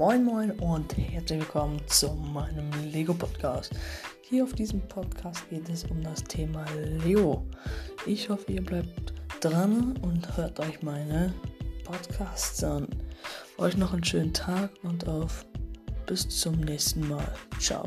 Moin Moin und herzlich willkommen zu meinem Lego Podcast. Hier auf diesem Podcast geht es um das Thema Lego. Ich hoffe, ihr bleibt dran und hört euch meine Podcasts an. Euch noch einen schönen Tag und auf bis zum nächsten Mal. Ciao.